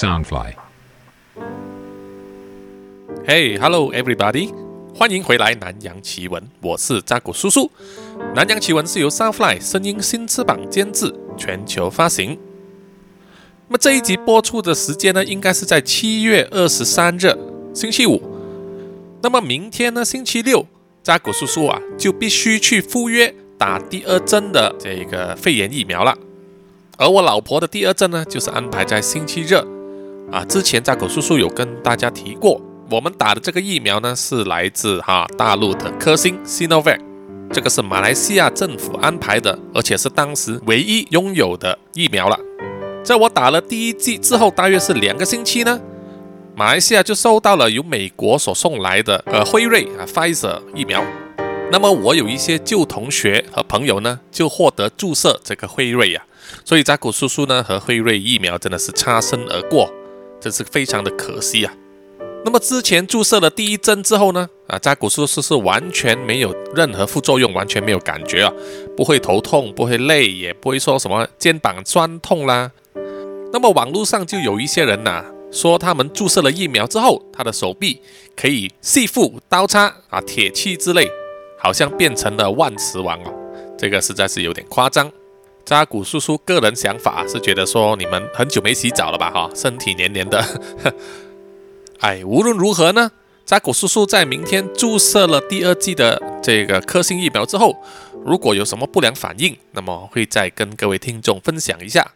Soundfly. Hey, hello everybody！欢迎回来《南洋奇闻》，我是扎古叔叔。《南洋奇闻》是由 Soundfly 声音新翅膀监制，全球发行。那么这一集播出的时间呢，应该是在七月二十三日，星期五。那么明天呢，星期六，扎古叔叔啊，就必须去赴约打第二针的这个肺炎疫苗了。而我老婆的第二针呢，就是安排在星期日。啊，之前扎古叔叔有跟大家提过。我们打的这个疫苗呢，是来自哈大陆的科兴 Sinovac，这个是马来西亚政府安排的，而且是当时唯一拥有的疫苗了。在我打了第一剂之后，大约是两个星期呢，马来西亚就收到了由美国所送来的呃辉瑞啊 Pfizer 疫苗。那么我有一些旧同学和朋友呢，就获得注射这个辉瑞呀，所以扎古叔叔呢和辉瑞疫苗真的是擦身而过，真是非常的可惜啊。那么之前注射了第一针之后呢，啊，扎古叔叔是完全没有任何副作用，完全没有感觉啊，不会头痛，不会累，也不会说什么肩膀酸痛啦。那么网络上就有一些人呐，说他们注射了疫苗之后，他的手臂可以细腹刀叉啊、铁器之类，好像变成了万磁王哦，这个实在是有点夸张。扎古叔叔个人想法是觉得说，你们很久没洗澡了吧？哈，身体黏黏的。哎，无论如何呢，扎古叔叔在明天注射了第二剂的这个科兴疫苗之后，如果有什么不良反应，那么会再跟各位听众分享一下。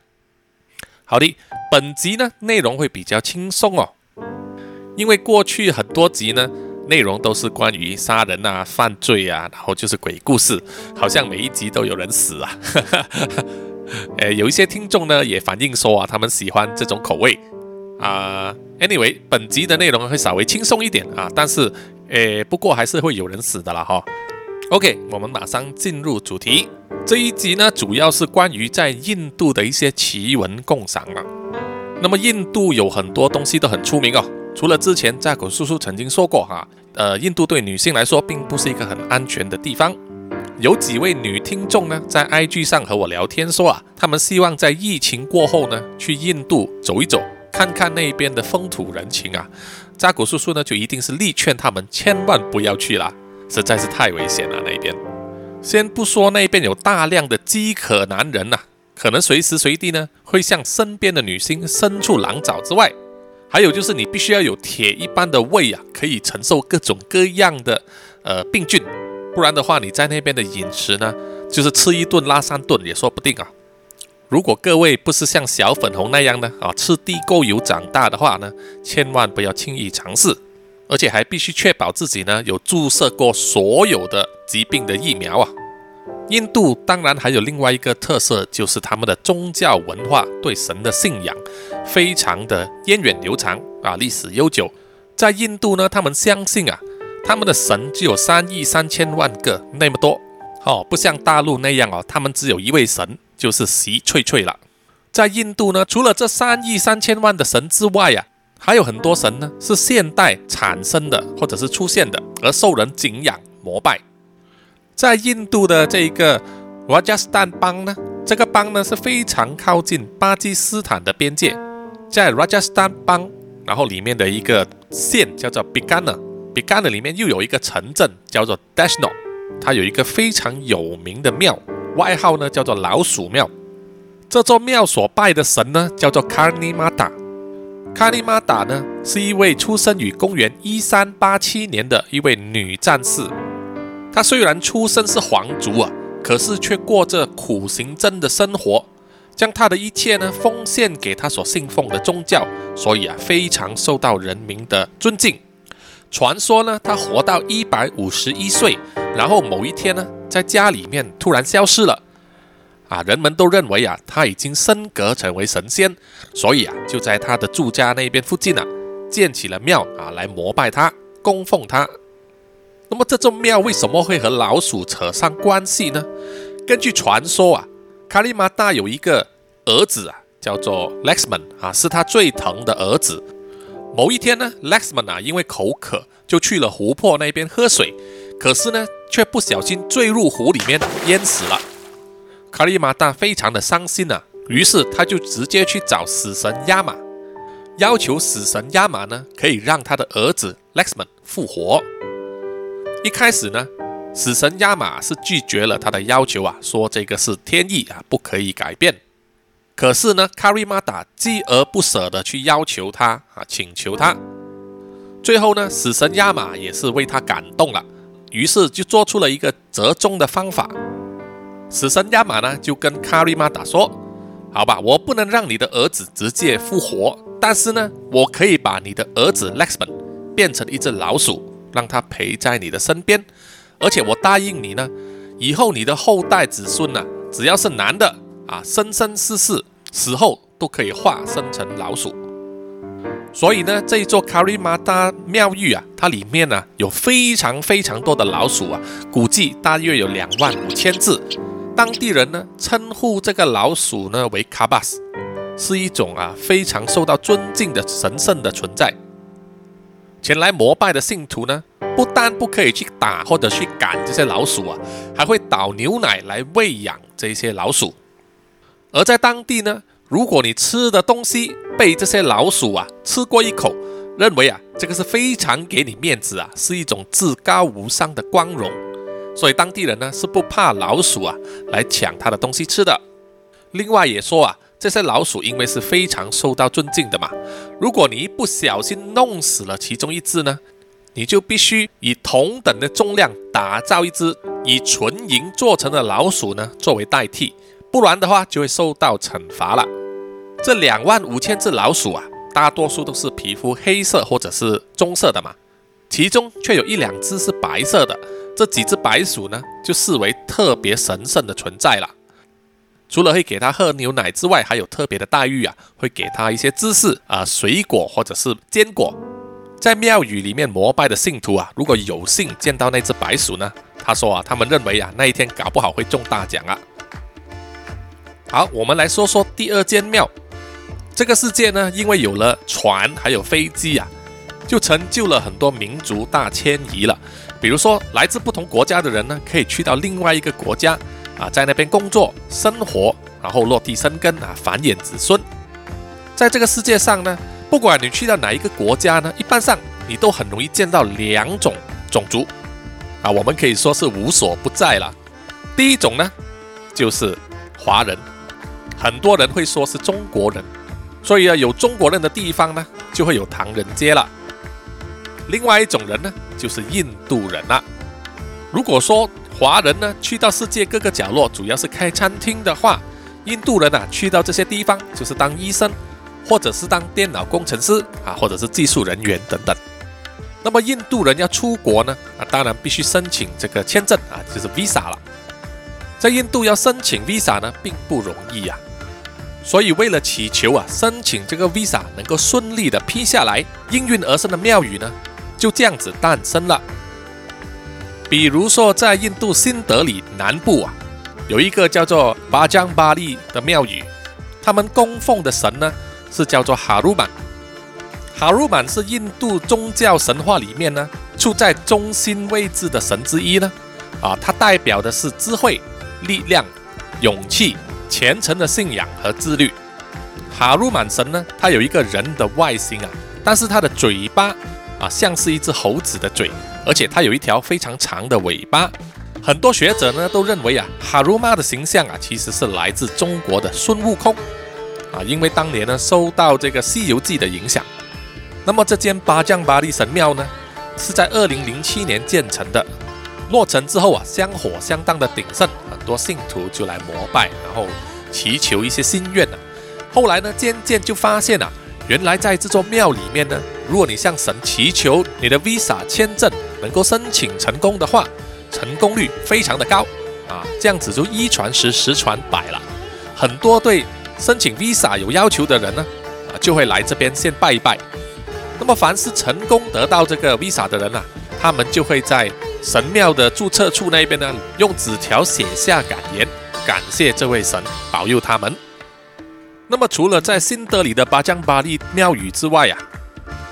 好的，本集呢内容会比较轻松哦，因为过去很多集呢内容都是关于杀人啊、犯罪啊，然后就是鬼故事，好像每一集都有人死啊。呃，有一些听众呢也反映说啊，他们喜欢这种口味。啊，Anyway，本集的内容会稍微轻松一点啊，但是，诶，不过还是会有人死的啦哈。OK，我们马上进入主题。这一集呢，主要是关于在印度的一些奇闻共赏啊。那么，印度有很多东西都很出名哦。除了之前扎古叔叔曾经说过哈，呃，印度对女性来说并不是一个很安全的地方。有几位女听众呢，在 IG 上和我聊天说啊，他们希望在疫情过后呢，去印度走一走。看看那边的风土人情啊，扎古叔叔呢就一定是力劝他们千万不要去啦，实在是太危险了那边。先不说那边有大量的饥渴男人呐，可能随时随地呢会向身边的女性伸出狼爪之外，还有就是你必须要有铁一般的胃啊，可以承受各种各样的呃病菌，不然的话你在那边的饮食呢，就是吃一顿拉三顿也说不定啊。如果各位不是像小粉红那样呢啊，吃地沟油长大的话呢，千万不要轻易尝试，而且还必须确保自己呢有注射过所有的疾病的疫苗啊。印度当然还有另外一个特色，就是他们的宗教文化对神的信仰非常的源远流长啊，历史悠久。在印度呢，他们相信啊，他们的神只有三亿三千万个那么多哦，不像大陆那样哦，他们只有一位神。就是习翠翠了。在印度呢，除了这三亿三千万的神之外呀，还有很多神呢是现代产生的或者是出现的，而受人敬仰膜拜。在印度的这一个 Rajasthan 邦呢，这个邦呢是非常靠近巴基斯坦的边界，在 Rajasthan 邦，然后里面的一个县叫做 b i g a n a b i g a n a 里面又有一个城镇叫做 Dashno，它有一个非常有名的庙。外号呢叫做老鼠庙，这座庙所拜的神呢叫做卡尼玛达。卡尼玛达呢是一位出生于公元一三八七年的一位女战士。他虽然出身是皇族啊，可是却过着苦行僧的生活，将他的一切呢奉献给他所信奉的宗教，所以啊非常受到人民的尊敬。传说呢，他活到一百五十一岁，然后某一天呢。在家里面突然消失了，啊，人们都认为啊，他已经升格成为神仙，所以啊，就在他的住家那边附近啊，建起了庙啊，来膜拜他，供奉他。那么这座庙为什么会和老鼠扯上关系呢？根据传说啊，卡利玛达有一个儿子啊，叫做 Lexman 啊，是他最疼的儿子。某一天呢，Lexman 啊，因为口渴，就去了湖泊那边喝水。可是呢，却不小心坠入湖里面，淹死了。卡利玛达非常的伤心啊，于是他就直接去找死神亚玛。要求死神亚玛呢可以让他的儿子 Lexman 复活。一开始呢，死神亚马是拒绝了他的要求啊，说这个是天意啊，不可以改变。可是呢，卡瑞玛达锲而不舍的去要求他啊，请求他。最后呢，死神亚马也是为他感动了，于是就做出了一个折中的方法。死神亚马呢就跟卡瑞玛达说：“好吧，我不能让你的儿子直接复活，但是呢，我可以把你的儿子 Lexman 变成一只老鼠，让他陪在你的身边。而且我答应你呢，以后你的后代子孙呢，只要是男的。”啊，生生世世死后都可以化身成老鼠，所以呢，这一座卡里马达庙宇啊，它里面呢有非常非常多的老鼠啊，估计大约有两万五千只。当地人呢称呼这个老鼠呢为卡巴斯，是一种啊非常受到尊敬的神圣的存在。前来膜拜的信徒呢，不但不可以去打或者去赶这些老鼠啊，还会倒牛奶来喂养这些老鼠。而在当地呢，如果你吃的东西被这些老鼠啊吃过一口，认为啊这个是非常给你面子啊，是一种至高无上的光荣，所以当地人呢是不怕老鼠啊来抢他的东西吃的。另外也说啊，这些老鼠因为是非常受到尊敬的嘛，如果你一不小心弄死了其中一只呢，你就必须以同等的重量打造一只以纯银做成的老鼠呢作为代替。不然的话，就会受到惩罚了。这两万五千只老鼠啊，大多数都是皮肤黑色或者是棕色的嘛，其中却有一两只是白色的。这几只白鼠呢，就视为特别神圣的存在了。除了会给他喝牛奶之外，还有特别的待遇啊，会给他一些芝士啊、水果或者是坚果。在庙宇里面膜拜的信徒啊，如果有幸见到那只白鼠呢，他说啊，他们认为啊，那一天搞不好会中大奖啊。好，我们来说说第二间庙。这个世界呢，因为有了船还有飞机啊，就成就了很多民族大迁移了。比如说，来自不同国家的人呢，可以去到另外一个国家啊，在那边工作、生活，然后落地生根啊，繁衍子孙。在这个世界上呢，不管你去到哪一个国家呢，一般上你都很容易见到两种种族啊，我们可以说是无所不在了。第一种呢，就是华人。很多人会说是中国人，所以啊，有中国人的地方呢，就会有唐人街了。另外一种人呢，就是印度人了。如果说华人呢去到世界各个角落，主要是开餐厅的话，印度人啊去到这些地方就是当医生，或者是当电脑工程师啊，或者是技术人员等等。那么印度人要出国呢，啊，当然必须申请这个签证啊，就是 visa 了。在印度要申请 visa 呢，并不容易呀。所以，为了祈求啊，申请这个 visa 能够顺利的批下来，应运而生的庙宇呢，就这样子诞生了。比如说，在印度新德里南部啊，有一个叫做巴江巴利的庙宇，他们供奉的神呢是叫做哈鲁曼。哈鲁曼是印度宗教神话里面呢处在中心位置的神之一呢，啊，它代表的是智慧、力量、勇气。虔诚的信仰和自律。哈鲁满神呢，他有一个人的外形啊，但是他的嘴巴啊像是一只猴子的嘴，而且它有一条非常长的尾巴。很多学者呢都认为啊，哈鲁玛的形象啊其实是来自中国的孙悟空啊，因为当年呢受到这个《西游记》的影响。那么这间八将八力神庙呢，是在二零零七年建成的，落成之后啊，香火相当的鼎盛。很多信徒就来膜拜，然后祈求一些心愿呢。后来呢，渐渐就发现啊，原来在这座庙里面呢，如果你向神祈求你的 Visa 签证能够申请成功的话，成功率非常的高啊。这样子就一传十，十传百了。很多对申请 Visa 有要求的人呢，啊，就会来这边先拜一拜。那么凡是成功得到这个 Visa 的人呢，他们就会在。神庙的注册处那边呢，用纸条写下感言，感谢这位神保佑他们。那么，除了在新德里的巴江巴利庙宇之外啊，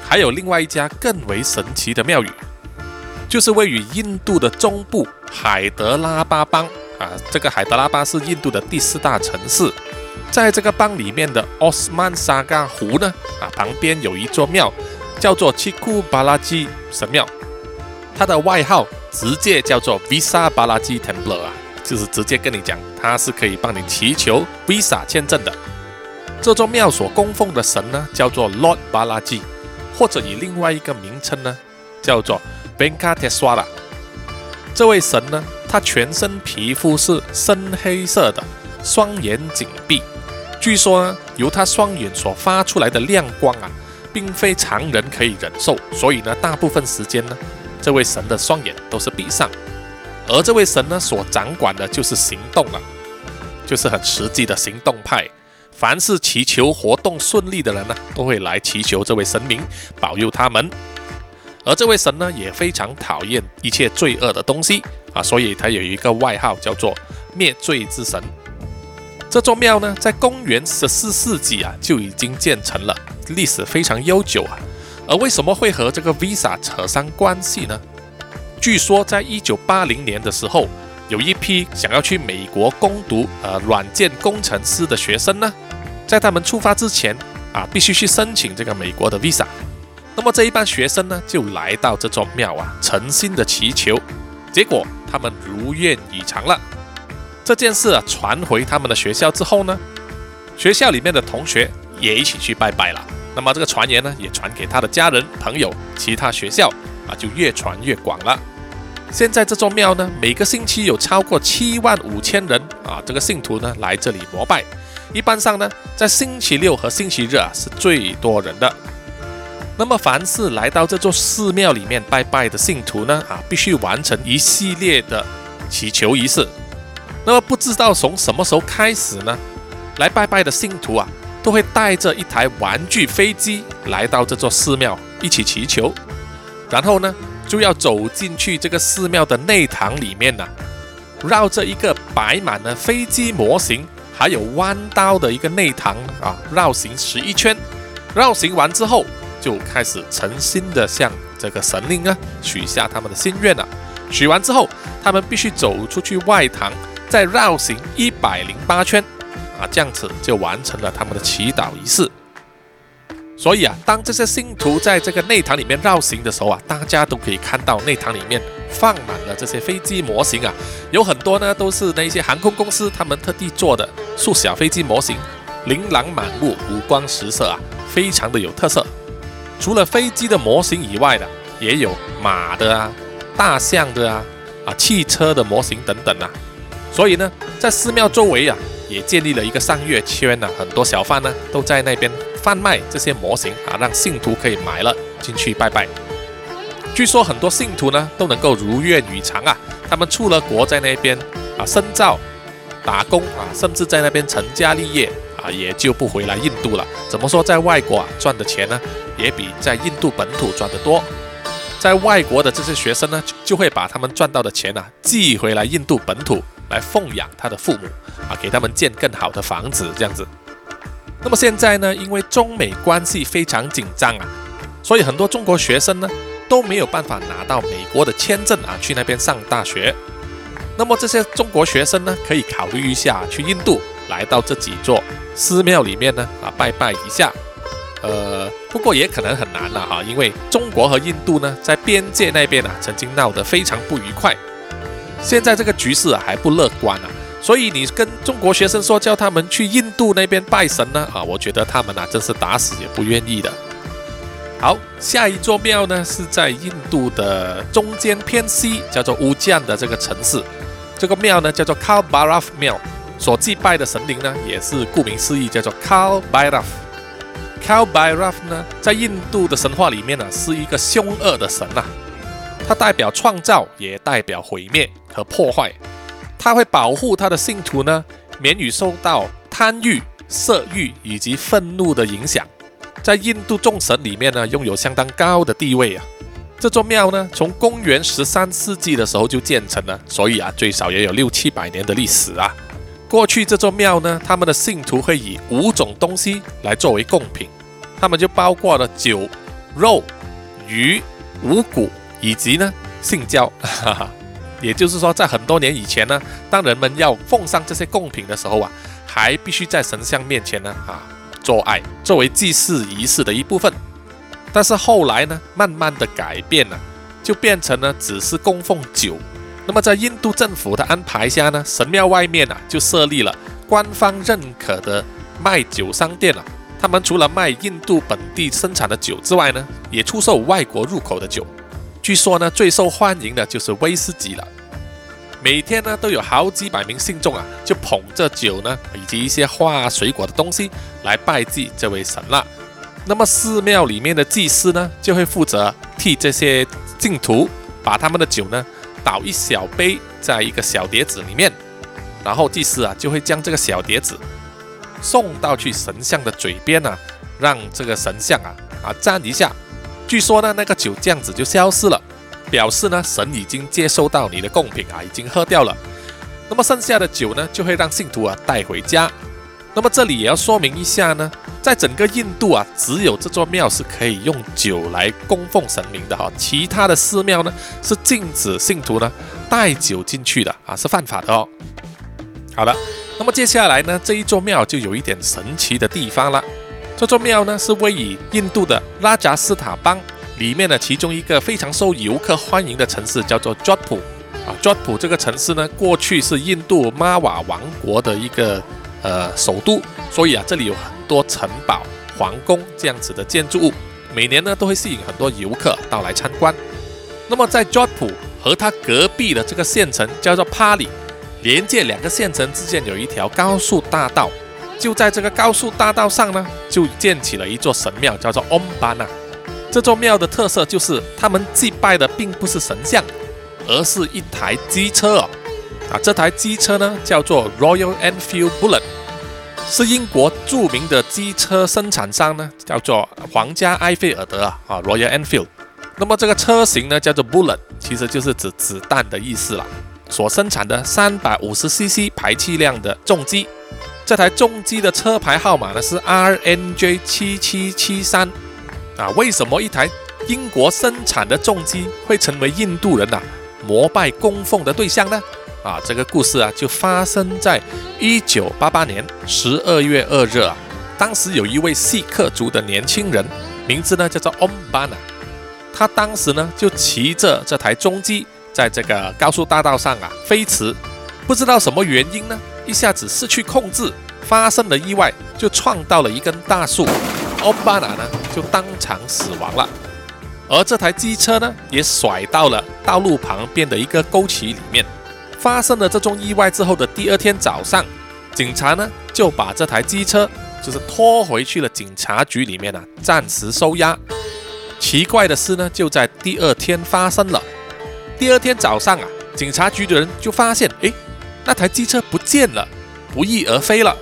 还有另外一家更为神奇的庙宇，就是位于印度的中部海德拉巴邦啊。这个海德拉巴是印度的第四大城市，在这个邦里面的奥斯曼沙嘎湖呢，啊，旁边有一座庙，叫做七库巴拉基神庙，它的外号直接叫做 Visa 巴拉基 Temple 啊，就是直接跟你讲，它是可以帮你祈求 Visa 签证的。这座庙所供奉的神呢，叫做 Lord 巴拉基，或者以另外一个名称呢，叫做 Venkateswara。这位神呢，他全身皮肤是深黑色的，双眼紧闭。据说呢，由他双眼所发出来的亮光啊，并非常人可以忍受，所以呢，大部分时间呢，这位神的双眼都是闭上。而这位神呢，所掌管的就是行动了，就是很实际的行动派。凡是祈求活动顺利的人呢，都会来祈求这位神明保佑他们。而这位神呢，也非常讨厌一切罪恶的东西啊，所以他有一个外号叫做灭罪之神。这座庙呢，在公元十四世纪啊就已经建成了，历史非常悠久啊。而为什么会和这个 Visa 扯上关系呢？据说在一九八零年的时候，有一批想要去美国攻读呃软件工程师的学生呢，在他们出发之前啊，必须去申请这个美国的 Visa。那么这一班学生呢，就来到这座庙啊，诚心的祈求，结果他们如愿以偿了。这件事啊传回他们的学校之后呢，学校里面的同学也一起去拜拜了。那么这个传言呢也传给他的家人、朋友，其他学校啊就越传越广了。现在这座庙呢，每个星期有超过七万五千人啊，这个信徒呢来这里膜拜。一般上呢，在星期六和星期日啊是最多人的。那么凡是来到这座寺庙里面拜拜的信徒呢，啊，必须完成一系列的祈求仪式。那么不知道从什么时候开始呢？来拜拜的信徒啊，都会带着一台玩具飞机来到这座寺庙一起祈求，然后呢，就要走进去这个寺庙的内堂里面呢，绕着一个摆满了飞机模型还有弯刀的一个内堂啊，绕行十一圈。绕行完之后，就开始诚心的向这个神灵啊许下他们的心愿了。许完之后，他们必须走出去外堂。再绕行一百零八圈，啊，这样子就完成了他们的祈祷仪式。所以啊，当这些信徒在这个内堂里面绕行的时候啊，大家都可以看到内堂里面放满了这些飞机模型啊，有很多呢都是那些航空公司他们特地做的塑小飞机模型，琳琅满目，五光十色啊，非常的有特色。除了飞机的模型以外的，也有马的啊、大象的啊、啊汽车的模型等等啊。所以呢，在寺庙周围啊，也建立了一个上月圈呢，很多小贩呢都在那边贩卖这些模型啊，让信徒可以买了进去拜拜。据说很多信徒呢都能够如愿以偿啊，他们出了国在那边啊深造、打工啊，甚至在那边成家立业啊，也就不回来印度了。怎么说，在外国啊赚的钱呢，也比在印度本土赚得多。在外国的这些学生呢，就会把他们赚到的钱呢寄回来印度本土。来奉养他的父母啊，给他们建更好的房子，这样子。那么现在呢，因为中美关系非常紧张啊，所以很多中国学生呢都没有办法拿到美国的签证啊，去那边上大学。那么这些中国学生呢，可以考虑一下去印度，来到这几座寺庙里面呢啊拜拜一下。呃，不过也可能很难了哈，因为中国和印度呢在边界那边啊曾经闹得非常不愉快。现在这个局势啊还不乐观啊，所以你跟中国学生说叫他们去印度那边拜神呢啊，我觉得他们啊真是打死也不愿意的。好，下一座庙呢是在印度的中间偏西，叫做乌江的这个城市。这个庙呢叫做 Kalbarav 庙，所祭拜的神灵呢也是顾名思义叫做 Kal Bhairav。Kal Bhairav 呢在印度的神话里面呢是一个凶恶的神呐。它代表创造，也代表毁灭和破坏。它会保护他的信徒呢，免于受到贪欲、色欲以及愤怒的影响。在印度众神里面呢，拥有相当高的地位啊。这座庙呢，从公元十三世纪的时候就建成了，所以啊，最少也有六七百年的历史啊。过去这座庙呢，他们的信徒会以五种东西来作为贡品，他们就包括了酒、肉、鱼、五谷。以及呢，性交，也就是说，在很多年以前呢，当人们要奉上这些贡品的时候啊，还必须在神像面前呢啊做爱，作为祭祀仪式的一部分。但是后来呢，慢慢的改变了，就变成了只是供奉酒。那么在印度政府的安排下呢，神庙外面啊就设立了官方认可的卖酒商店了。他们除了卖印度本地生产的酒之外呢，也出售外国入口的酒。据说呢，最受欢迎的就是威士忌了。每天呢，都有好几百名信众啊，就捧着酒呢，以及一些花、水果的东西来拜祭这位神了。那么寺庙里面的祭司呢，就会负责替这些信徒把他们的酒呢。倒一小杯在一个小碟子里面，然后祭司啊就会将这个小碟子送到去神像的嘴边啊，让这个神像啊啊蘸一下。据说呢，那个酒这样子就消失了，表示呢神已经接收到你的贡品啊，已经喝掉了。那么剩下的酒呢，就会让信徒啊带回家。那么这里也要说明一下呢。在整个印度啊，只有这座庙是可以用酒来供奉神明的哈，其他的寺庙呢是禁止信徒呢带酒进去的啊，是犯法的哦。好了，那么接下来呢，这一座庙就有一点神奇的地方了。这座庙呢是位于印度的拉扎斯塔邦里面的其中一个非常受游客欢迎的城市，叫做 Jodhpur 啊。Jodhpur 这个城市呢，过去是印度玛瓦王国的一个呃首都，所以啊，这里有很。多城堡、皇宫这样子的建筑物，每年呢都会吸引很多游客到来参观。那么在 Jodhpur 和它隔壁的这个县城叫做 Pali，连接两个县城之间有一条高速大道。就在这个高速大道上呢，就建起了一座神庙，叫做 Om Bana。这座庙的特色就是，他们祭拜的并不是神像，而是一台机车哦。啊，这台机车呢叫做 Royal Enfield Bullet。是英国著名的机车生产商呢，叫做皇家埃菲尔德啊啊，Royal Enfield。那么这个车型呢，叫做 Bullet，其实就是指子弹的意思了。所生产的三百五十 CC 排气量的重机，这台重机的车牌号码呢是 RNJ 七七七三啊。为什么一台英国生产的重机会成为印度人呐膜拜供奉的对象呢？啊，这个故事啊，就发生在一九八八年十二月二日啊。当时有一位锡克族的年轻人，名字呢叫做 Om Bana，他当时呢就骑着这台中机，在这个高速大道上啊飞驰，不知道什么原因呢，一下子失去控制，发生了意外，就撞到了一根大树，Om Bana 呢就当场死亡了，而这台机车呢也甩到了道路旁边的一个沟渠里面。发生了这宗意外之后的第二天早上，警察呢就把这台机车就是拖回去了警察局里面啊，暂时收押。奇怪的事呢就在第二天发生了。第二天早上啊，警察局的人就发现，哎，那台机车不见了，不翼而飞了。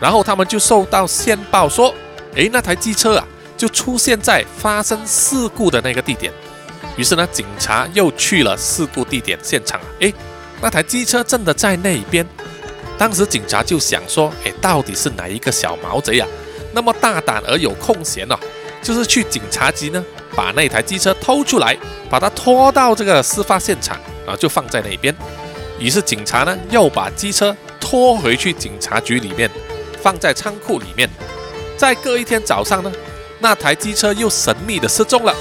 然后他们就收到线报说，哎，那台机车啊就出现在发生事故的那个地点。于是呢，警察又去了事故地点现场啊，哎。那台机车真的在那边，当时警察就想说：“哎，到底是哪一个小毛贼呀？那么大胆而有空闲呢？就是去警察局呢，把那台机车偷出来，把它拖到这个事发现场，然后就放在那边。于是警察呢，又把机车拖回去警察局里面，放在仓库里面。再隔一天早上呢，那台机车又神秘的失踪了，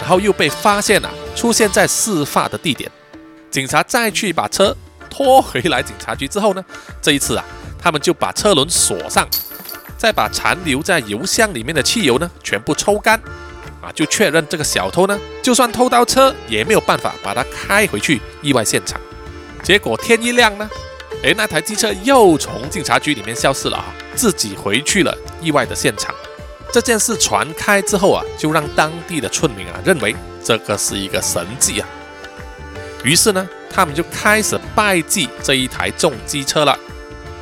然后又被发现了，出现在事发的地点。”警察再去把车拖回来警察局之后呢，这一次啊，他们就把车轮锁上，再把残留在油箱里面的汽油呢全部抽干，啊，就确认这个小偷呢，就算偷到车也没有办法把它开回去意外现场。结果天一亮呢，诶，那台机车又从警察局里面消失了啊，自己回去了意外的现场。这件事传开之后啊，就让当地的村民啊认为这个是一个神迹啊。于是呢，他们就开始拜祭这一台重机车了。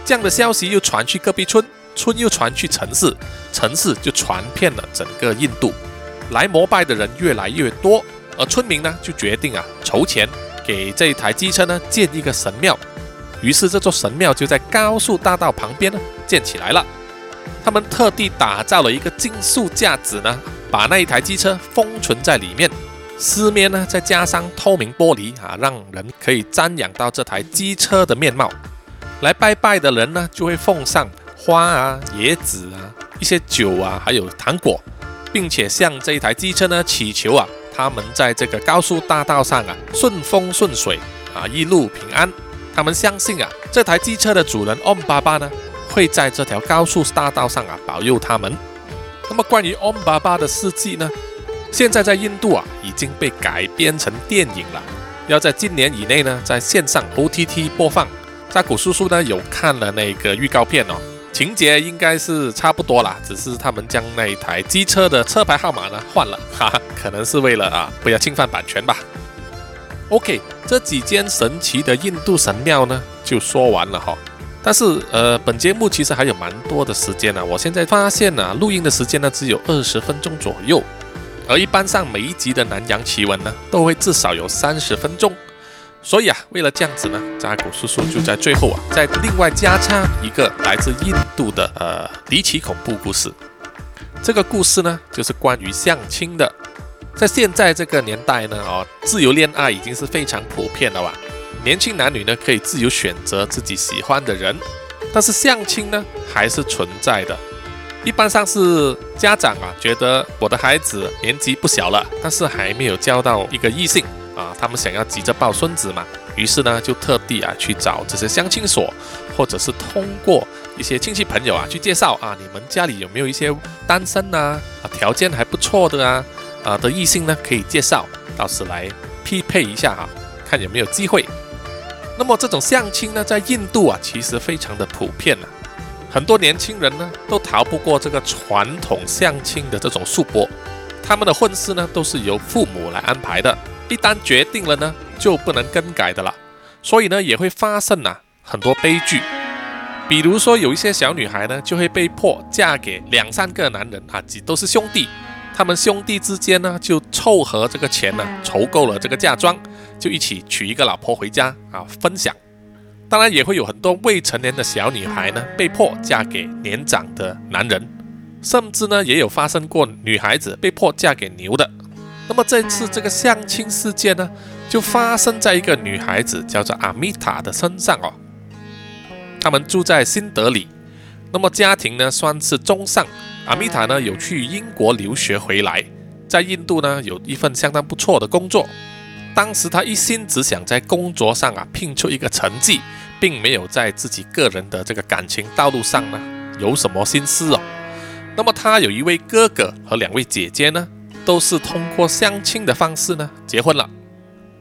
这样的消息又传去隔壁村，村又传去城市，城市就传遍了整个印度。来膜拜的人越来越多，而村民呢就决定啊筹钱给这一台机车呢建一个神庙。于是这座神庙就在高速大道旁边呢建起来了。他们特地打造了一个金属架子呢，把那一台机车封存在里面。四面呢，再加上透明玻璃啊，让人可以瞻仰到这台机车的面貌。来拜拜的人呢，就会奉上花啊、椰子啊、一些酒啊，还有糖果，并且向这一台机车呢祈求啊，他们在这个高速大道上啊顺风顺水啊，一路平安。他们相信啊，这台机车的主人 Om 爸爸呢，会在这条高速大道上啊保佑他们。那么关于 Om 爸爸的事迹呢，现在在印度啊已经被改编成电影了，要在今年以内呢在线上 OTT 播放。扎古叔叔呢有看了那个预告片哦，情节应该是差不多啦，只是他们将那一台机车的车牌号码呢换了，哈哈，可能是为了啊不要侵犯版权吧。OK，这几间神奇的印度神庙呢就说完了哈，但是呃本节目其实还有蛮多的时间呢，我现在发现呢录音的时间呢只有二十分钟左右，而一般上每一集的南洋奇闻呢都会至少有三十分钟。所以啊，为了这样子呢，扎古叔叔就在最后啊，再另外加插一个来自印度的呃离奇恐怖故事。这个故事呢，就是关于相亲的。在现在这个年代呢，哦，自由恋爱已经是非常普遍了吧？年轻男女呢，可以自由选择自己喜欢的人，但是相亲呢，还是存在的。一般上是家长啊，觉得我的孩子年纪不小了，但是还没有交到一个异性。啊，他们想要急着抱孙子嘛，于是呢，就特地啊去找这些相亲所，或者是通过一些亲戚朋友啊去介绍啊，你们家里有没有一些单身呐啊条件还不错的啊啊的异性呢，可以介绍，到时来匹配一下哈，看有没有机会。那么这种相亲呢，在印度啊，其实非常的普遍了，很多年轻人呢都逃不过这个传统相亲的这种束缚，他们的婚事呢都是由父母来安排的。一旦决定了呢，就不能更改的了，所以呢，也会发生啊很多悲剧。比如说，有一些小女孩呢，就会被迫嫁给两三个男人啊，几都是兄弟，他们兄弟之间呢，就凑合这个钱呢，筹够了这个嫁妆，就一起娶一个老婆回家啊，分享。当然，也会有很多未成年的小女孩呢，被迫嫁给年长的男人，甚至呢，也有发生过女孩子被迫嫁给牛的。那么这次这个相亲事件呢，就发生在一个女孩子叫做阿米塔的身上哦。他们住在新德里，那么家庭呢算是中上。阿米塔呢有去英国留学回来，在印度呢有一份相当不错的工作。当时他一心只想在工作上啊拼出一个成绩，并没有在自己个人的这个感情道路上呢有什么心思哦。那么他有一位哥哥和两位姐姐呢。都是通过相亲的方式呢结婚了，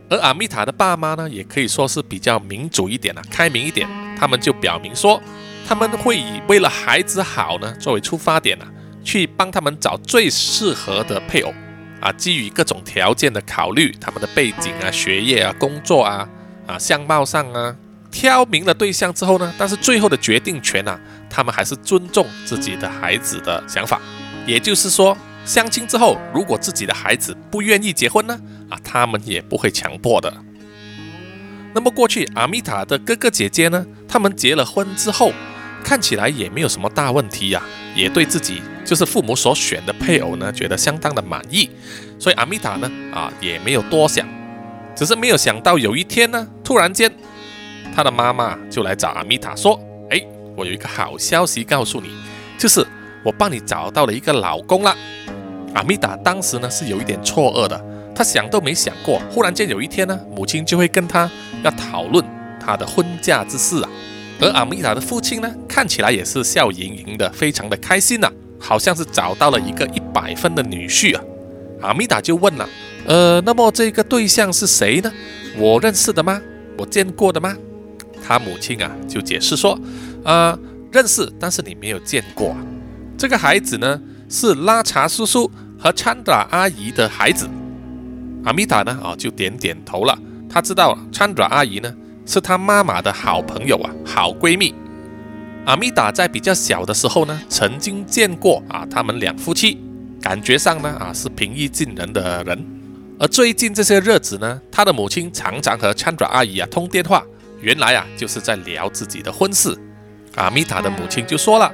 而阿米塔的爸妈呢，也可以说是比较民主一点啊，开明一点。他们就表明说，他们会以为了孩子好呢作为出发点啊，去帮他们找最适合的配偶啊，基于各种条件的考虑，他们的背景啊、学业啊、工作啊、啊相貌上啊，挑明了对象之后呢，但是最后的决定权啊，他们还是尊重自己的孩子的想法，也就是说。相亲之后，如果自己的孩子不愿意结婚呢？啊，他们也不会强迫的。那么过去阿米塔的哥哥姐姐呢？他们结了婚之后，看起来也没有什么大问题呀，也对自己就是父母所选的配偶呢，觉得相当的满意。所以阿米塔呢，啊，也没有多想，只是没有想到有一天呢，突然间，他的妈妈就来找阿米塔说：“哎，我有一个好消息告诉你，就是我帮你找到了一个老公了。”阿米达当时呢是有一点错愕的，他想都没想过，忽然间有一天呢，母亲就会跟他要讨论他的婚嫁之事啊。而阿米达的父亲呢，看起来也是笑盈盈的，非常的开心呐，好像是找到了一个一百分的女婿啊。阿米达就问了，呃，那么这个对象是谁呢？我认识的吗？我见过的吗？他母亲啊就解释说，呃，认识，但是你没有见过啊。这个孩子呢是拉茶叔叔。和昌达阿姨的孩子阿米达呢？啊，就点点头了。他知道昌达阿姨呢是他妈妈的好朋友啊，好闺蜜。阿米达在比较小的时候呢，曾经见过啊，他们两夫妻，感觉上呢啊是平易近人的人。而最近这些日子呢，他的母亲常常和昌达阿姨啊通电话，原来啊就是在聊自己的婚事。阿米达的母亲就说了。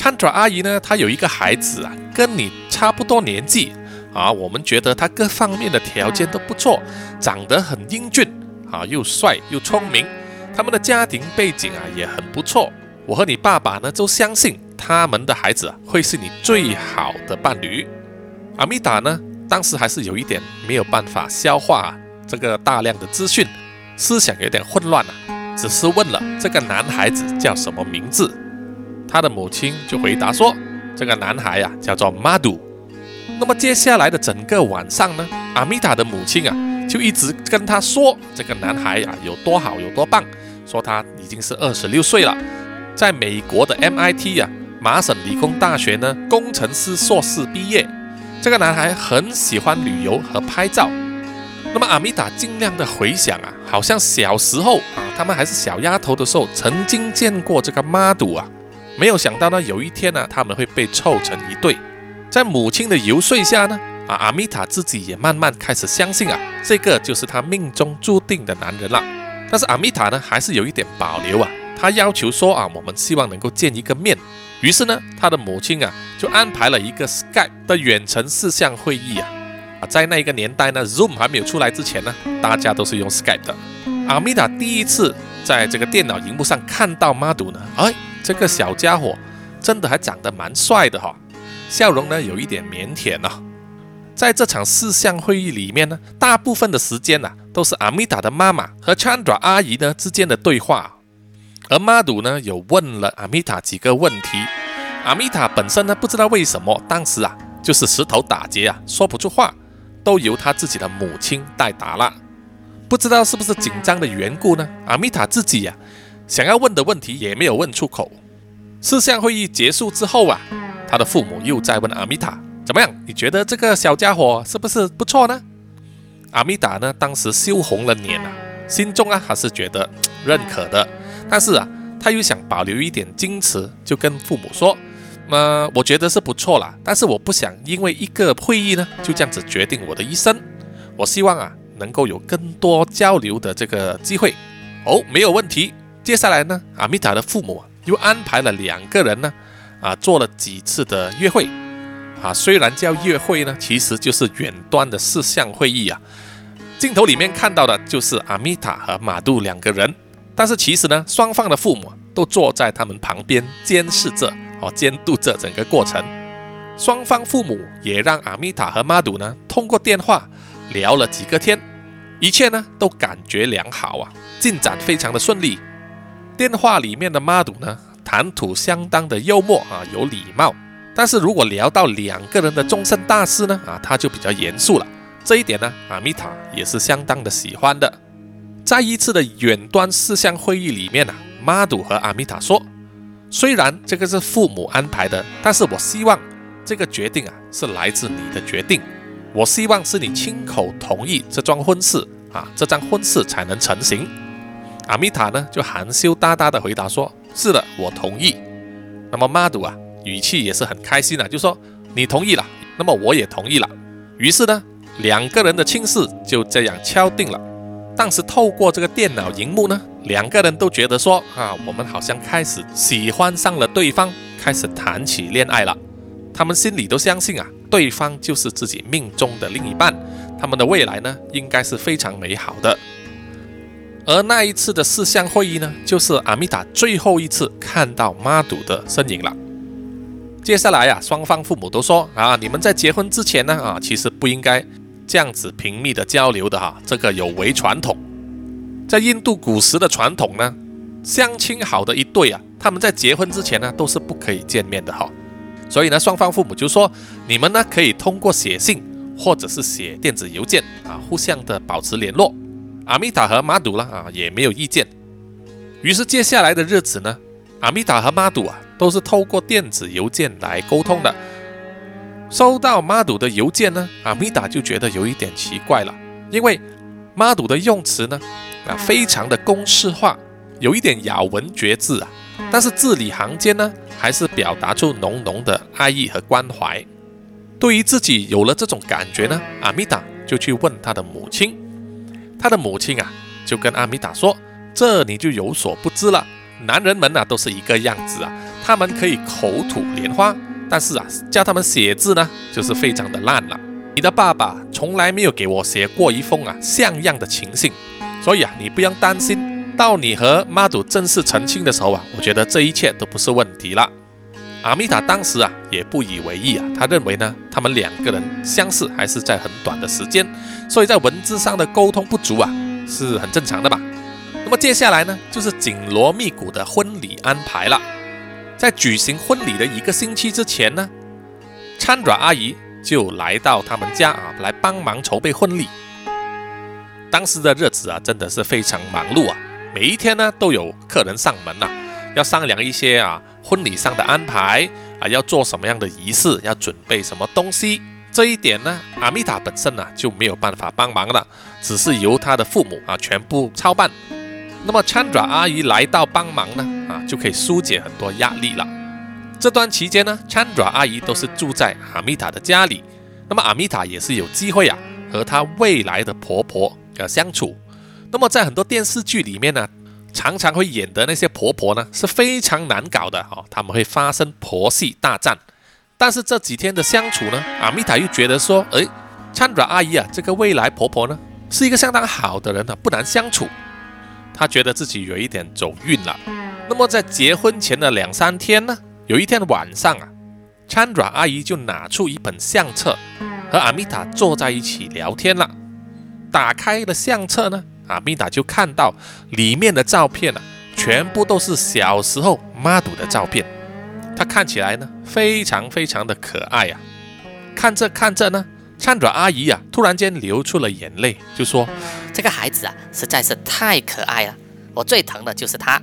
Chandra 阿姨呢，她有一个孩子啊，跟你差不多年纪啊。我们觉得他各方面的条件都不错，长得很英俊啊，又帅又聪明，他们的家庭背景啊也很不错。我和你爸爸呢都相信他们的孩子啊会是你最好的伴侣。阿米达呢当时还是有一点没有办法消化这个大量的资讯，思想有点混乱啊，只是问了这个男孩子叫什么名字。他的母亲就回答说，这个男孩呀叫做马杜。那么接下来的整个晚上呢，阿米达的母亲啊就一直跟他说这个男孩呀有多好有多棒，说他已经是二十六岁了。在美国的 MIT 呀，麻省理工大学呢，工程师硕士毕业。这个男孩很喜欢旅游和拍照。那么阿米达尽量的回想啊，好像小时候啊，他们还是小丫头的时候，曾经见过这个妈祖啊。没有想到呢，有一天呢，他们会被凑成一对。在母亲的游说下呢，啊，阿米塔自己也慢慢开始相信啊，这个就是他命中注定的男人了。但是阿米塔呢，还是有一点保留啊。他要求说啊，我们希望能够见一个面。于是呢，他的母亲啊就安排了一个 Skype 的远程视像会议啊。啊，在那一个年代呢，Zoom 还没有出来之前呢，大家都是用 Skype 的。阿米塔第一次在这个电脑荧幕上看到马杜呢，哎，这个小家伙真的还长得蛮帅的哈，笑容呢有一点腼腆呢。在这场视像会议里面呢，大部分的时间呢都是阿米塔的妈妈和 Chandra 阿姨呢之间的对话。而马杜呢，有问了阿米塔几个问题。阿米塔本身呢，不知道为什么当时啊，就是石头打结啊，说不出话，都由他自己的母亲代答了。不知道是不是紧张的缘故呢？阿米塔自己呀，想要问的问题也没有问出口。视像会议结束之后啊，他的父母又在问阿米塔：“怎么样？你觉得这个小家伙是不是不错呢？”阿米塔呢，当时羞红了脸啊，心中啊还是觉得认可的。但是啊，他又想保留一点矜持，就跟父母说：“那我觉得是不错啦，但是我不想因为一个会议呢，就这样子决定我的一生。我希望啊，能够有更多交流的这个机会。”哦，没有问题。接下来呢，阿米塔的父母，又安排了两个人呢，啊，做了几次的约会。啊，虽然叫约会呢，其实就是远端的视像会议啊。镜头里面看到的就是阿米塔和马杜两个人。但是其实呢，双方的父母都坐在他们旁边监视着，哦，监督着整个过程。双方父母也让阿米塔和马杜呢通过电话聊了几个天，一切呢都感觉良好啊，进展非常的顺利。电话里面的马杜呢谈吐相当的幽默啊，有礼貌。但是如果聊到两个人的终身大事呢，啊，他就比较严肃了。这一点呢，阿米塔也是相当的喜欢的。在一次的远端视像会议里面呢，马杜和阿米塔说：“虽然这个是父母安排的，但是我希望这个决定啊是来自你的决定。我希望是你亲口同意这桩婚事啊，这桩婚事才能成行。”阿米塔呢就含羞答答的回答说：“是的，我同意。”那么马杜啊语气也是很开心的，就说：“你同意了，那么我也同意了。”于是呢，两个人的亲事就这样敲定了。但是透过这个电脑荧幕呢，两个人都觉得说啊，我们好像开始喜欢上了对方，开始谈起恋爱了。他们心里都相信啊，对方就是自己命中的另一半，他们的未来呢，应该是非常美好的。而那一次的四项会议呢，就是阿米达最后一次看到妈祖的身影了。接下来呀，双方父母都说啊，你们在结婚之前呢，啊，其实不应该。这样子频密的交流的哈，这个有违传统。在印度古时的传统呢，相亲好的一对啊，他们在结婚之前呢，都是不可以见面的哈。所以呢，双方父母就说，你们呢可以通过写信或者是写电子邮件啊，互相的保持联络。阿米塔和马杜了啊，也没有意见。于是接下来的日子呢，阿米塔和马杜啊，都是透过电子邮件来沟通的。收到马杜的邮件呢，阿米达就觉得有一点奇怪了，因为马杜的用词呢，啊，非常的公式化，有一点咬文嚼字啊，但是字里行间呢，还是表达出浓浓的爱意和关怀。对于自己有了这种感觉呢，阿米达就去问他的母亲，他的母亲啊，就跟阿米达说：“这你就有所不知了，男人们啊，都是一个样子啊，他们可以口吐莲花。”但是啊，叫他们写字呢，就是非常的烂了。你的爸爸从来没有给我写过一封啊像样的情信，所以啊，你不用担心，到你和妈祖正式成亲的时候啊，我觉得这一切都不是问题了。阿米塔当时啊也不以为意啊，他认为呢，他们两个人相识还是在很短的时间，所以在文字上的沟通不足啊是很正常的吧。那么接下来呢，就是紧锣密鼓的婚礼安排了。在举行婚礼的一个星期之前呢餐馆阿姨就来到他们家啊，来帮忙筹备婚礼。当时的日子啊，真的是非常忙碌啊，每一天呢都有客人上门呐，要商量一些啊。婚礼上的安排啊，要做什么样的仪式，要准备什么东西，这一点呢，阿米塔本身呢就没有办法帮忙了，只是由他的父母啊全部操办。那么 Chandra 阿姨来到帮忙呢，啊就可以疏解很多压力了。这段期间呢，Chandra 阿姨都是住在阿米塔的家里，那么阿米塔也是有机会啊和她未来的婆婆呃相处。那么在很多电视剧里面呢。常常会演的那些婆婆呢，是非常难搞的哦，他们会发生婆媳大战。但是这几天的相处呢，阿米塔又觉得说，哎参爪阿姨啊，这个未来婆婆呢，是一个相当好的人呢，不难相处。她觉得自己有一点走运了。那么在结婚前的两三天呢，有一天晚上啊参爪阿姨就拿出一本相册，和阿米塔坐在一起聊天了。打开了相册呢。阿米达就看到里面的照片啊，全部都是小时候妈祖的照片。她看起来呢，非常非常的可爱呀。看着看着呢，灿爪阿姨啊，突然间流出了眼泪，就说：“这个孩子啊，实在是太可爱了，我最疼的就是他。”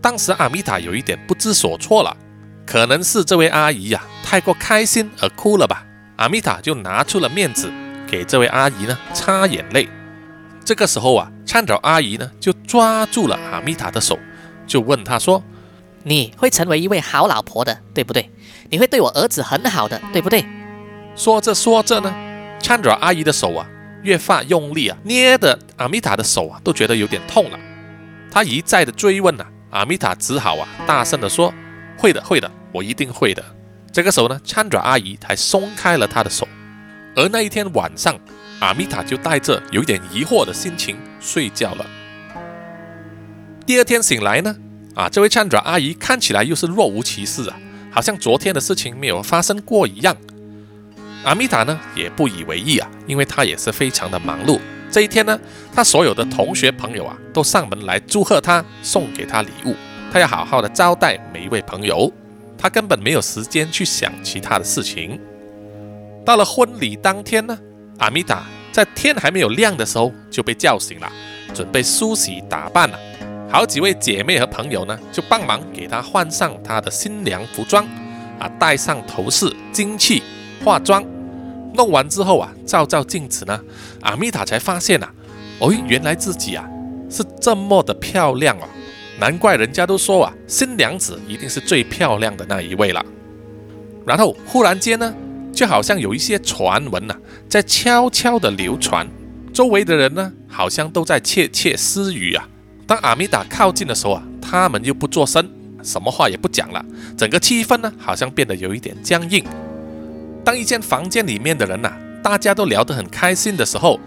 当时阿米塔有一点不知所措了，可能是这位阿姨呀太过开心而哭了吧。阿米塔就拿出了面子给这位阿姨呢擦眼泪。这个时候啊，参照阿姨呢就抓住了阿米塔的手，就问他说：“你会成为一位好老婆的，对不对？你会对我儿子很好的，对不对？”说着说着呢，参照阿姨的手啊越发用力啊，捏的阿米塔的手啊都觉得有点痛了。他一再的追问啊，阿米塔只好啊大声的说：“会的，会的，我一定会的。”这个时候呢，参照阿姨才松开了他的手。而那一天晚上。阿米塔就带着有点疑惑的心情睡觉了。第二天醒来呢，啊，这位唱者阿姨看起来又是若无其事啊，好像昨天的事情没有发生过一样。阿米塔呢也不以为意啊，因为他也是非常的忙碌。这一天呢，他所有的同学朋友啊都上门来祝贺他，送给他礼物，他要好好的招待每一位朋友，他根本没有时间去想其他的事情。到了婚礼当天呢。阿米达在天还没有亮的时候就被叫醒了，准备梳洗打扮了。好几位姐妹和朋友呢，就帮忙给她换上她的新娘服装，啊，戴上头饰、金器、化妆。弄完之后啊，照照镜子呢，阿米塔才发现啊，哦，原来自己啊是这么的漂亮哦，难怪人家都说啊，新娘子一定是最漂亮的那一位了。然后忽然间呢。就好像有一些传闻呐，在悄悄的流传，周围的人呢，好像都在窃窃私语啊。当阿米达靠近的时候啊，他们又不作声，什么话也不讲了，整个气氛呢，好像变得有一点僵硬。当一间房间里面的人呐，大家都聊得很开心的时候，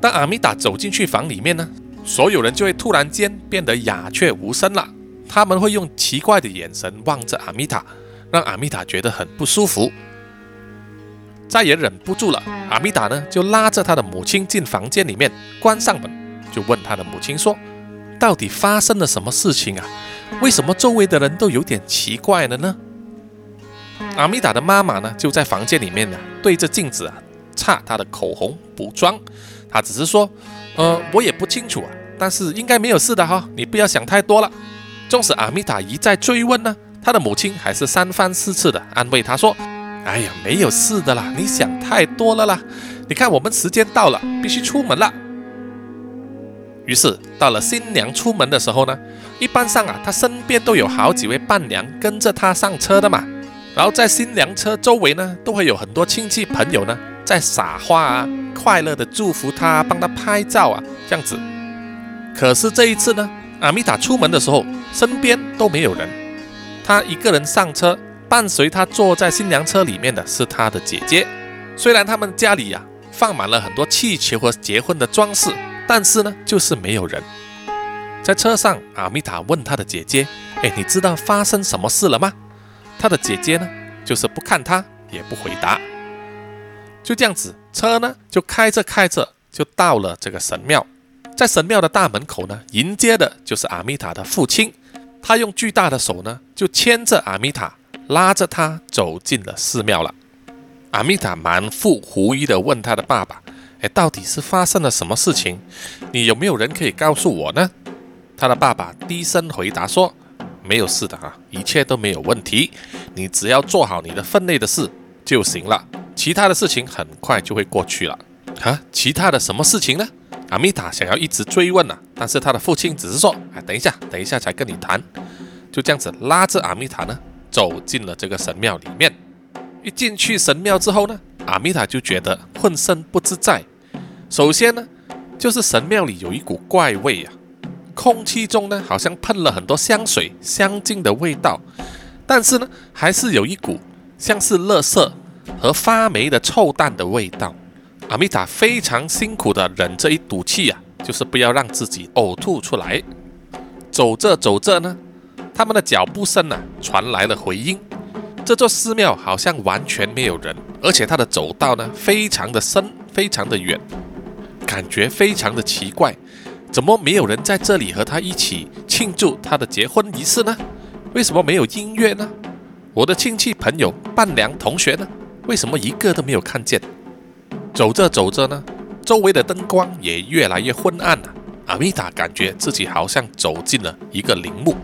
当阿米达走进去房里面呢，所有人就会突然间变得鸦雀无声了。他们会用奇怪的眼神望着阿米塔，让阿米塔觉得很不舒服。再也忍不住了，阿米达呢就拉着他的母亲进房间里面，关上门，就问他的母亲说：“到底发生了什么事情啊？为什么周围的人都有点奇怪了呢？”阿米达的妈妈呢就在房间里面呢，对着镜子啊擦她的口红补妆。她只是说：“呃，我也不清楚啊，但是应该没有事的哈，你不要想太多了。”纵使阿米达一再追问呢，他的母亲还是三番四次的安慰他说。哎呀，没有事的啦，你想太多了啦。你看，我们时间到了，必须出门了。于是到了新娘出门的时候呢，一般上啊，她身边都有好几位伴娘跟着她上车的嘛。然后在新娘车周围呢，都会有很多亲戚朋友呢在撒花啊，快乐的祝福她，帮她拍照啊，这样子。可是这一次呢，阿米塔出门的时候，身边都没有人，她一个人上车。伴随他坐在新娘车里面的是他的姐姐。虽然他们家里呀放满了很多气球和结婚的装饰，但是呢，就是没有人。在车上，阿米塔问他的姐姐：“哎，你知道发生什么事了吗？”他的姐姐呢，就是不看他，也不回答。就这样子，车呢就开着开着，就到了这个神庙。在神庙的大门口呢，迎接的就是阿米塔的父亲。他用巨大的手呢，就牵着阿米塔，拉着他走进了寺庙了。阿米塔满腹狐疑地问他的爸爸：“哎，到底是发生了什么事情？你有没有人可以告诉我呢？”他的爸爸低声回答说：“没有事的啊，一切都没有问题。你只要做好你的分内的事就行了，其他的事情很快就会过去了。”啊，其他的什么事情呢？阿米塔想要一直追问啊，但是他的父亲只是说：“哎，等一下，等一下才跟你谈。”就这样子拉着阿米塔呢，走进了这个神庙里面。一进去神庙之后呢，阿米塔就觉得浑身不自在。首先呢，就是神庙里有一股怪味啊，空气中呢好像喷了很多香水、香精的味道，但是呢，还是有一股像是垃圾和发霉的臭蛋的味道。阿米塔非常辛苦地忍着一赌气啊，就是不要让自己呕吐出来。走着走着呢，他们的脚步声呢传来了回音。这座寺庙好像完全没有人，而且它的走道呢非常的深，非常的远，感觉非常的奇怪。怎么没有人在这里和他一起庆祝他的结婚仪式呢？为什么没有音乐呢？我的亲戚朋友、伴娘、同学呢？为什么一个都没有看见？走着走着呢，周围的灯光也越来越昏暗了。阿米达感觉自己好像走进了一个陵墓。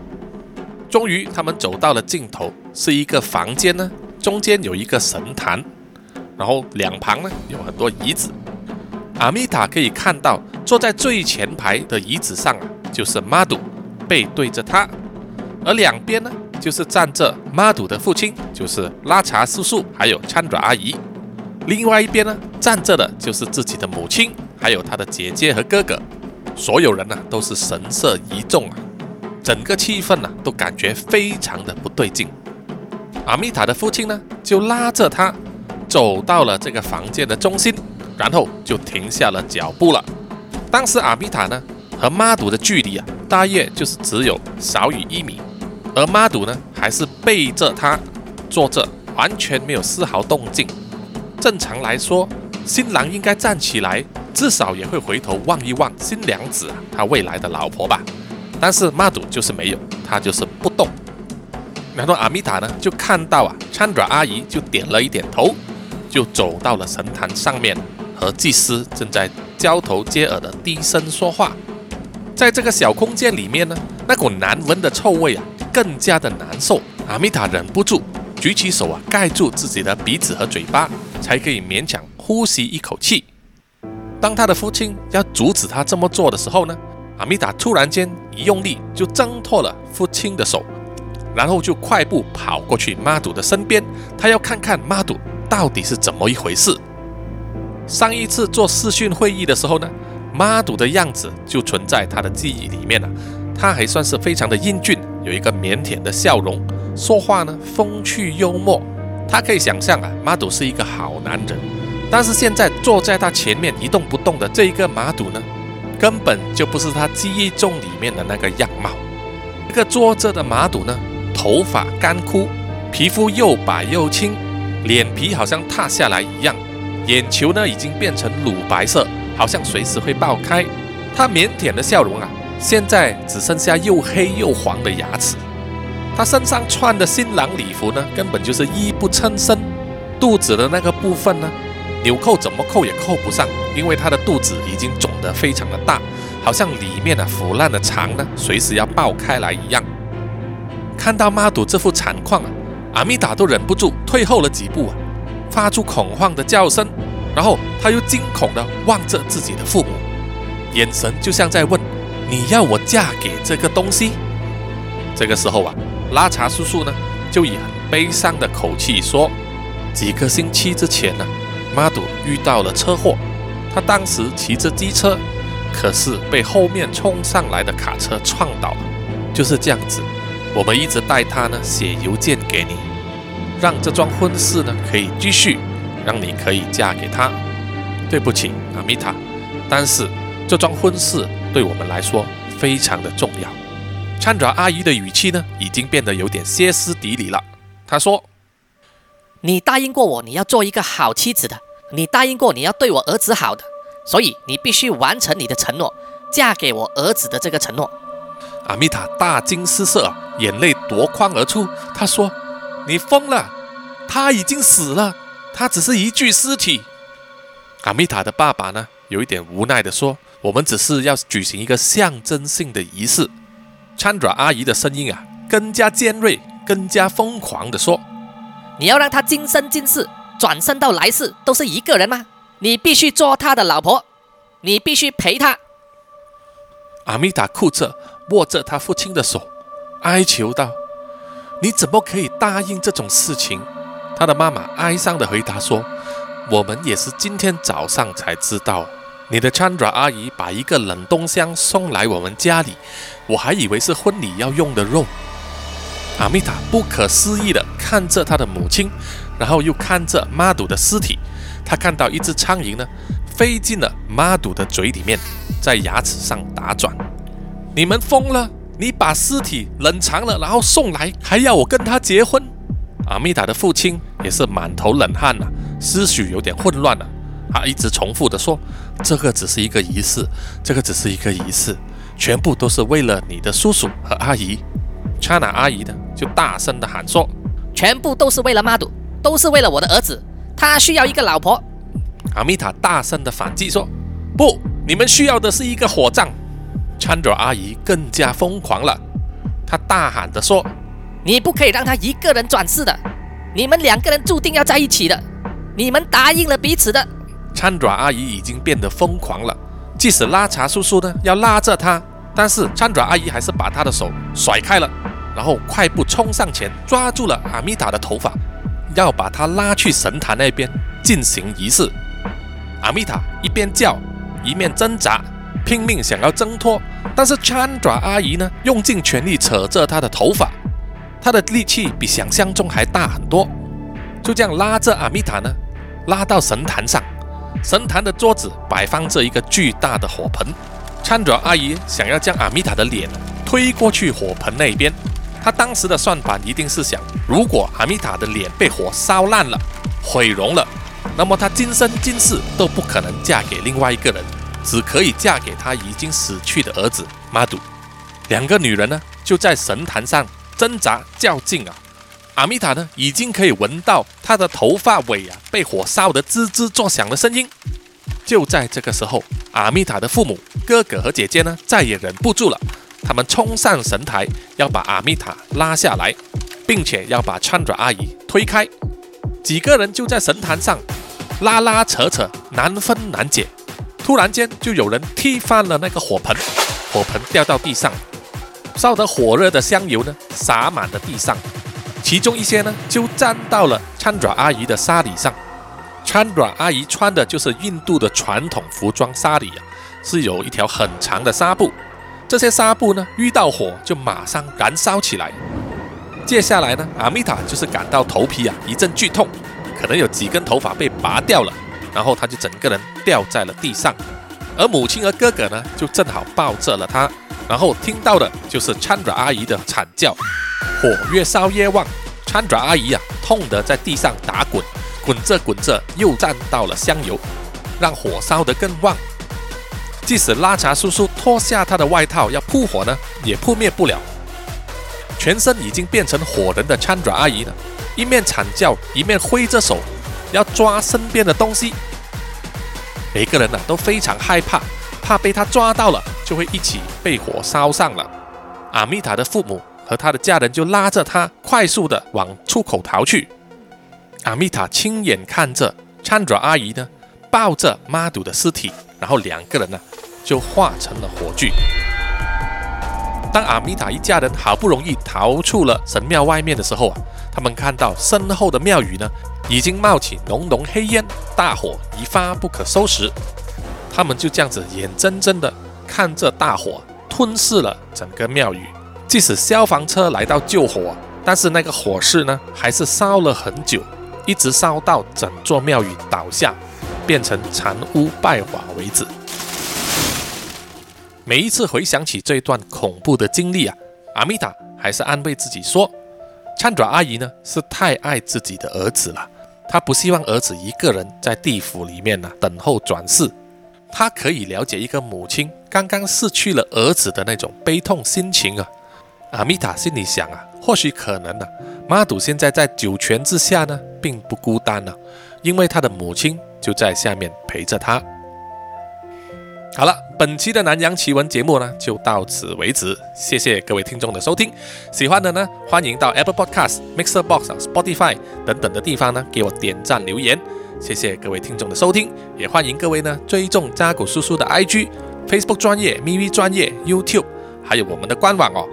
终于，他们走到了尽头，是一个房间呢，中间有一个神坛，然后两旁呢有很多椅子。阿米塔可以看到，坐在最前排的椅子上啊，就是妈祖，背对着他；而两边呢，就是站着妈祖的父亲，就是拉查叔叔，还有参爪阿姨；另外一边呢，站着的就是自己的母亲，还有他的姐姐和哥哥。所有人呢，都是神色凝重啊。整个气氛呢，都感觉非常的不对劲。阿米塔的父亲呢，就拉着他走到了这个房间的中心，然后就停下了脚步了。当时阿米塔呢和妈祖的距离啊，大约就是只有少于一米，而妈祖呢还是背着他坐着，完全没有丝毫动静。正常来说，新郎应该站起来，至少也会回头望一望新娘子，他未来的老婆吧。但是妈祖就是没有，他就是不动。然后阿米塔呢，就看到啊，Chandra 阿姨就点了一点头，就走到了神坛上面，和祭司正在交头接耳的低声说话。在这个小空间里面呢，那股难闻的臭味啊，更加的难受。阿米塔忍不住举起手啊，盖住自己的鼻子和嘴巴，才可以勉强呼吸一口气。当他的父亲要阻止他这么做的时候呢？阿米达突然间一用力，就挣脱了父亲的手，然后就快步跑过去妈祖的身边，他要看看妈祖到底是怎么一回事。上一次做视讯会议的时候呢，妈祖的样子就存在他的记忆里面了，他还算是非常的英俊，有一个腼腆的笑容，说话呢风趣幽默。他可以想象啊，妈祖是一个好男人，但是现在坐在他前面一动不动的这一个妈祖呢？根本就不是他记忆中里面的那个样貌。这个坐着的马祖呢，头发干枯，皮肤又白又青，脸皮好像塌下来一样，眼球呢已经变成乳白色，好像随时会爆开。他腼腆的笑容啊，现在只剩下又黑又黄的牙齿。他身上穿的新郎礼服呢，根本就是衣不称身，肚子的那个部分呢。纽扣怎么扣也扣不上，因为他的肚子已经肿得非常的大，好像里面的腐烂的肠呢随时要爆开来一样。看到妈祖这副惨况啊，阿米达都忍不住退后了几步啊，发出恐慌的叫声，然后他又惊恐地望着自己的父母，眼神就像在问：“你要我嫁给这个东西？”这个时候啊，拉查叔叔呢就以很悲伤的口气说：“几个星期之前呢。”妈祖遇到了车祸，他当时骑着机车，可是被后面冲上来的卡车撞倒了。就是这样子，我们一直带他呢写邮件给你，让这桩婚事呢可以继续，让你可以嫁给他。对不起，阿米塔，但是这桩婚事对我们来说非常的重要。参爪阿姨的语气呢，已经变得有点歇斯底里了。她说：“你答应过我，你要做一个好妻子的，你答应过你要对我儿子好的，所以你必须完成你的承诺，嫁给我儿子的这个承诺。”阿米塔大惊失色，眼泪夺眶而出。他说：“你疯了！他已经死了，他只是一具尸体。”阿米塔的爸爸呢，有一点无奈地说：“我们只是要举行一个象征性的仪式。”参爪阿姨的声音啊，更加尖锐，更加疯狂地说：“你要让他今生今世转生到来世都是一个人吗？你必须做他的老婆，你必须陪他。”阿米塔哭着。握着他父亲的手，哀求道：“你怎么可以答应这种事情？”他的妈妈哀伤地回答说：“我们也是今天早上才知道，你的餐馆阿姨把一个冷冻箱送来我们家里，我还以为是婚礼要用的肉。”阿米塔不可思议地看着他的母亲，然后又看着妈祖的尸体。他看到一只苍蝇呢，飞进了妈祖的嘴里面，在牙齿上打转。你们疯了！你把尸体冷藏了，然后送来，还要我跟他结婚？阿米塔的父亲也是满头冷汗呐，思绪有点混乱了。他一直重复的说：“这个只是一个仪式，这个只是一个仪式，全部都是为了你的叔叔和阿姨。” Chana 阿姨的，就大声的喊说：“全部都是为了妈祖，都是为了我的儿子，他需要一个老婆。”阿米塔大声的反击说：“不，你们需要的是一个火葬。” Chandra 阿姨更加疯狂了，她大喊着说：“你不可以让他一个人转世的，你们两个人注定要在一起的，你们答应了彼此的。”Chandra 阿姨已经变得疯狂了，即使拉茶叔叔呢要拉着她，但是 Chandra 阿姨还是把她的手甩开了，然后快步冲上前抓住了阿米塔的头发，要把他拉去神坛那边进行仪式。阿米塔一边叫一面挣扎。拼命想要挣脱，但是 Chandra 阿姨呢，用尽全力扯着他的头发，她的力气比想象中还大很多。就这样拉着阿米塔呢，拉到神坛上。神坛的桌子摆放着一个巨大的火盆，Chandra 阿姨想要将阿米塔的脸推过去火盆那边。他当时的算盘一定是想，如果阿米塔的脸被火烧烂了、毁容了，那么他今生今世都不可能嫁给另外一个人。只可以嫁给他已经死去的儿子马杜。两个女人呢就在神坛上挣扎较劲啊。阿米塔呢已经可以闻到她的头发尾啊被火烧得吱吱作响的声音。就在这个时候，阿米塔的父母、哥哥和姐姐呢再也忍不住了，他们冲上神台要把阿米塔拉下来，并且要把穿爪阿姨推开。几个人就在神坛上拉拉扯扯，难分难解。突然间，就有人踢翻了那个火盆，火盆掉到地上，烧得火热的香油呢洒满了地上，其中一些呢就沾到了穿爪阿姨的纱里上。穿爪阿姨穿的就是印度的传统服装纱里啊，是有一条很长的纱布，这些纱布呢遇到火就马上燃烧起来。接下来呢，阿米塔就是感到头皮啊一阵剧痛，可能有几根头发被拔掉了。然后他就整个人掉在了地上，而母亲和哥哥呢，就正好抱着了他，然后听到的就是 Chandra 阿姨的惨叫。火越烧越旺，Chandra 阿姨啊，痛得在地上打滚，滚着滚着又沾到了香油，让火烧得更旺。即使拉茶叔叔脱下他的外套要扑火呢，也扑灭不了。全身已经变成火人的 Chandra 阿姨呢，一面惨叫，一面挥着手。要抓身边的东西，每个人呢都非常害怕，怕被他抓到了就会一起被火烧上了。阿米塔的父母和他的家人就拉着他快速的往出口逃去。阿米塔亲眼看着 Chandra 阿姨呢抱着妈祖的尸体，然后两个人呢就化成了火炬。当阿米塔一家人好不容易逃出了神庙外面的时候啊，他们看到身后的庙宇呢。已经冒起浓浓黑烟，大火一发不可收拾。他们就这样子眼睁睁的看着大火吞噬了整个庙宇。即使消防车来到救火，但是那个火势呢，还是烧了很久，一直烧到整座庙宇倒下，变成残屋败瓦为止。每一次回想起这段恐怖的经历啊，阿米达还是安慰自己说参爪阿姨呢是太爱自己的儿子了，她不希望儿子一个人在地府里面呢等候转世。她可以了解一个母亲刚刚失去了儿子的那种悲痛心情啊。阿米达心里想啊，或许可能呢，妈祖现在在九泉之下呢，并不孤单呢，因为他的母亲就在下面陪着他。好了，本期的南洋奇闻节目呢，就到此为止。谢谢各位听众的收听，喜欢的呢，欢迎到 Apple Podcast、Mixer Box、Spotify 等等的地方呢，给我点赞留言。谢谢各位听众的收听，也欢迎各位呢追踪扎古叔叔的 IG、Facebook 专业、MiV 专业、YouTube，还有我们的官网哦。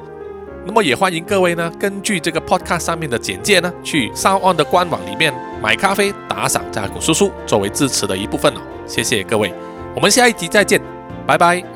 那么也欢迎各位呢，根据这个 Podcast 上面的简介呢，去 Sound On 的官网里面买咖啡打赏扎古叔叔，作为支持的一部分哦。谢谢各位。我们下一集再见，拜拜。